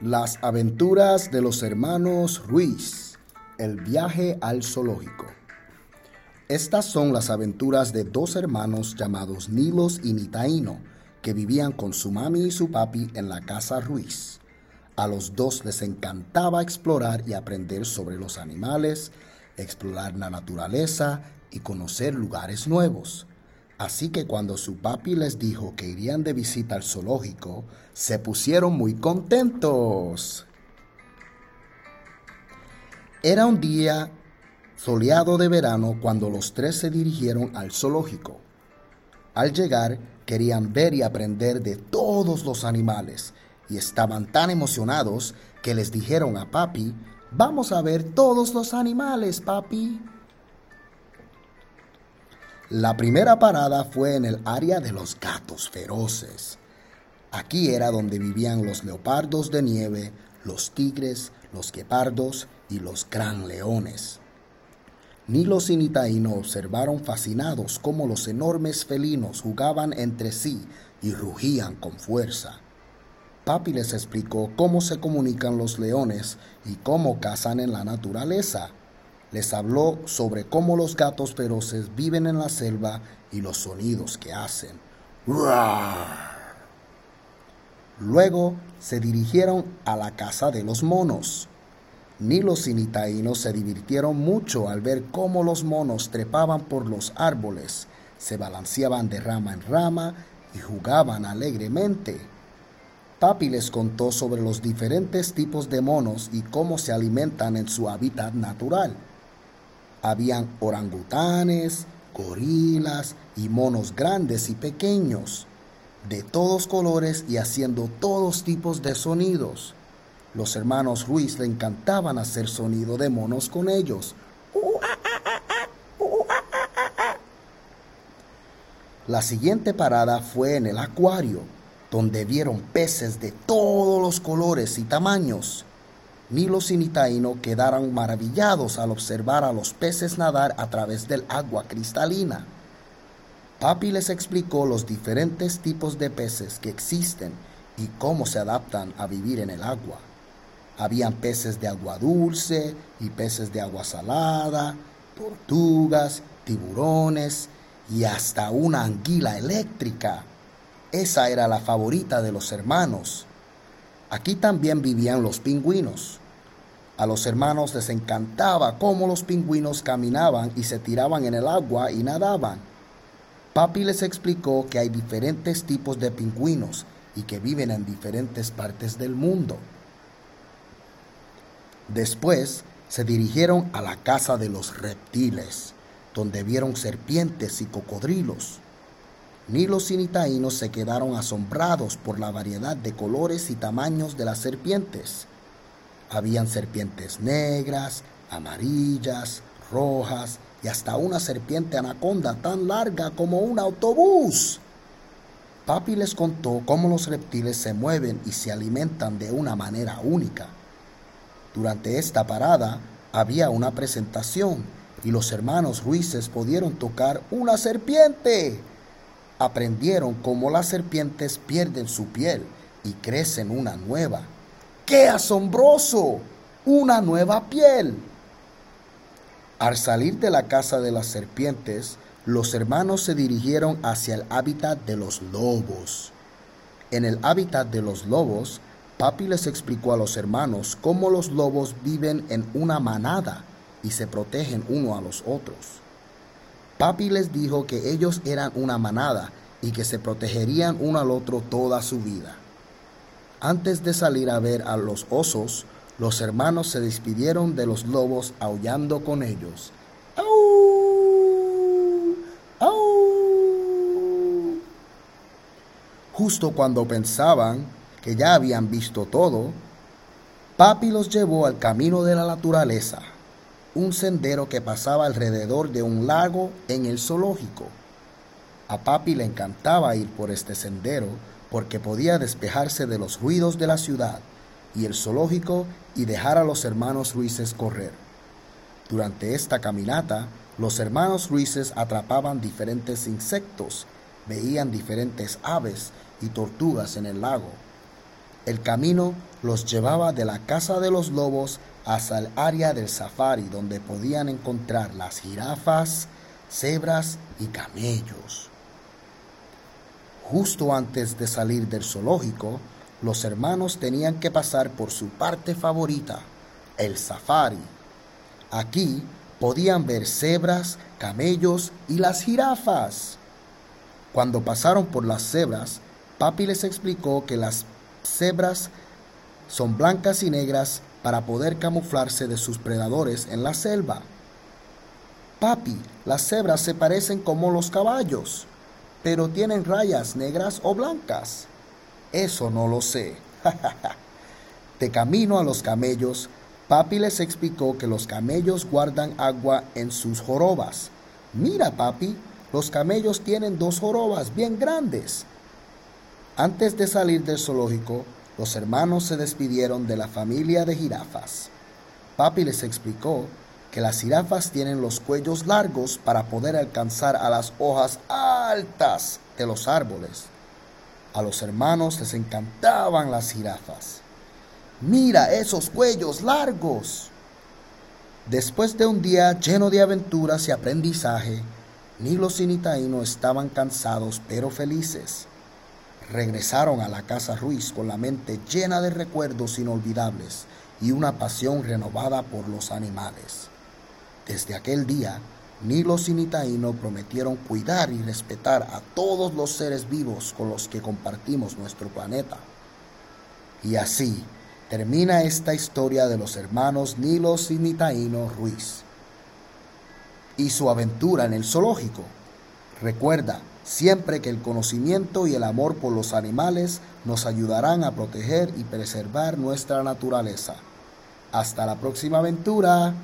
Las aventuras de los hermanos Ruiz. El viaje al zoológico. Estas son las aventuras de dos hermanos llamados Nilos y Nitaíno, que vivían con su mami y su papi en la casa Ruiz. A los dos les encantaba explorar y aprender sobre los animales, explorar la naturaleza y conocer lugares nuevos. Así que cuando su papi les dijo que irían de visita al zoológico, se pusieron muy contentos. Era un día soleado de verano cuando los tres se dirigieron al zoológico. Al llegar, querían ver y aprender de todos los animales y estaban tan emocionados que les dijeron a papi, vamos a ver todos los animales, papi. La primera parada fue en el área de los gatos feroces. Aquí era donde vivían los leopardos de nieve, los tigres, los guepardos y los gran leones. Nilos y Nitaíno observaron fascinados cómo los enormes felinos jugaban entre sí y rugían con fuerza. Papi les explicó cómo se comunican los leones y cómo cazan en la naturaleza les habló sobre cómo los gatos feroces viven en la selva y los sonidos que hacen. Luego se dirigieron a la casa de los monos. Ni los sinitaínos se divirtieron mucho al ver cómo los monos trepaban por los árboles, se balanceaban de rama en rama y jugaban alegremente. Papi les contó sobre los diferentes tipos de monos y cómo se alimentan en su hábitat natural. Habían orangutanes, gorilas y monos grandes y pequeños, de todos colores y haciendo todos tipos de sonidos. Los hermanos Ruiz le encantaban hacer sonido de monos con ellos. La siguiente parada fue en el acuario, donde vieron peces de todos los colores y tamaños. Nilos y Nitaíno quedaron maravillados al observar a los peces nadar a través del agua cristalina. Papi les explicó los diferentes tipos de peces que existen y cómo se adaptan a vivir en el agua. Habían peces de agua dulce y peces de agua salada, tortugas, tiburones y hasta una anguila eléctrica. Esa era la favorita de los hermanos. Aquí también vivían los pingüinos. A los hermanos les encantaba cómo los pingüinos caminaban y se tiraban en el agua y nadaban. Papi les explicó que hay diferentes tipos de pingüinos y que viven en diferentes partes del mundo. Después se dirigieron a la casa de los reptiles, donde vieron serpientes y cocodrilos. Ni los sinitaínos se quedaron asombrados por la variedad de colores y tamaños de las serpientes. Habían serpientes negras, amarillas, rojas y hasta una serpiente anaconda tan larga como un autobús. Papi les contó cómo los reptiles se mueven y se alimentan de una manera única. Durante esta parada había una presentación y los hermanos Ruices pudieron tocar una serpiente aprendieron cómo las serpientes pierden su piel y crecen una nueva. ¡Qué asombroso! Una nueva piel. Al salir de la casa de las serpientes, los hermanos se dirigieron hacia el hábitat de los lobos. En el hábitat de los lobos, Papi les explicó a los hermanos cómo los lobos viven en una manada y se protegen uno a los otros. Papi les dijo que ellos eran una manada y que se protegerían uno al otro toda su vida. Antes de salir a ver a los osos, los hermanos se despidieron de los lobos aullando con ellos. ¡Au! ¡Au! Justo cuando pensaban que ya habían visto todo, Papi los llevó al camino de la naturaleza un sendero que pasaba alrededor de un lago en el zoológico. A papi le encantaba ir por este sendero porque podía despejarse de los ruidos de la ciudad y el zoológico y dejar a los hermanos Ruices correr. Durante esta caminata, los hermanos Ruices atrapaban diferentes insectos, veían diferentes aves y tortugas en el lago. El camino los llevaba de la casa de los lobos hasta el área del safari donde podían encontrar las jirafas, cebras y camellos. Justo antes de salir del zoológico, los hermanos tenían que pasar por su parte favorita, el safari. Aquí podían ver cebras, camellos y las jirafas. Cuando pasaron por las cebras, Papi les explicó que las cebras son blancas y negras para poder camuflarse de sus predadores en la selva. Papi, las cebras se parecen como los caballos, pero tienen rayas negras o blancas. Eso no lo sé. de camino a los camellos, Papi les explicó que los camellos guardan agua en sus jorobas. Mira, papi, los camellos tienen dos jorobas bien grandes. Antes de salir del zoológico, los hermanos se despidieron de la familia de jirafas. Papi les explicó que las jirafas tienen los cuellos largos para poder alcanzar a las hojas altas de los árboles. A los hermanos les encantaban las jirafas. Mira esos cuellos largos. Después de un día lleno de aventuras y aprendizaje, Nilo y Nitaíno estaban cansados pero felices. Regresaron a la casa Ruiz con la mente llena de recuerdos inolvidables y una pasión renovada por los animales. Desde aquel día, Nilo y Nitaíno prometieron cuidar y respetar a todos los seres vivos con los que compartimos nuestro planeta. Y así, termina esta historia de los hermanos Nilos y Nitaíno Ruiz y su aventura en el zoológico. Recuerda siempre que el conocimiento y el amor por los animales nos ayudarán a proteger y preservar nuestra naturaleza. Hasta la próxima aventura.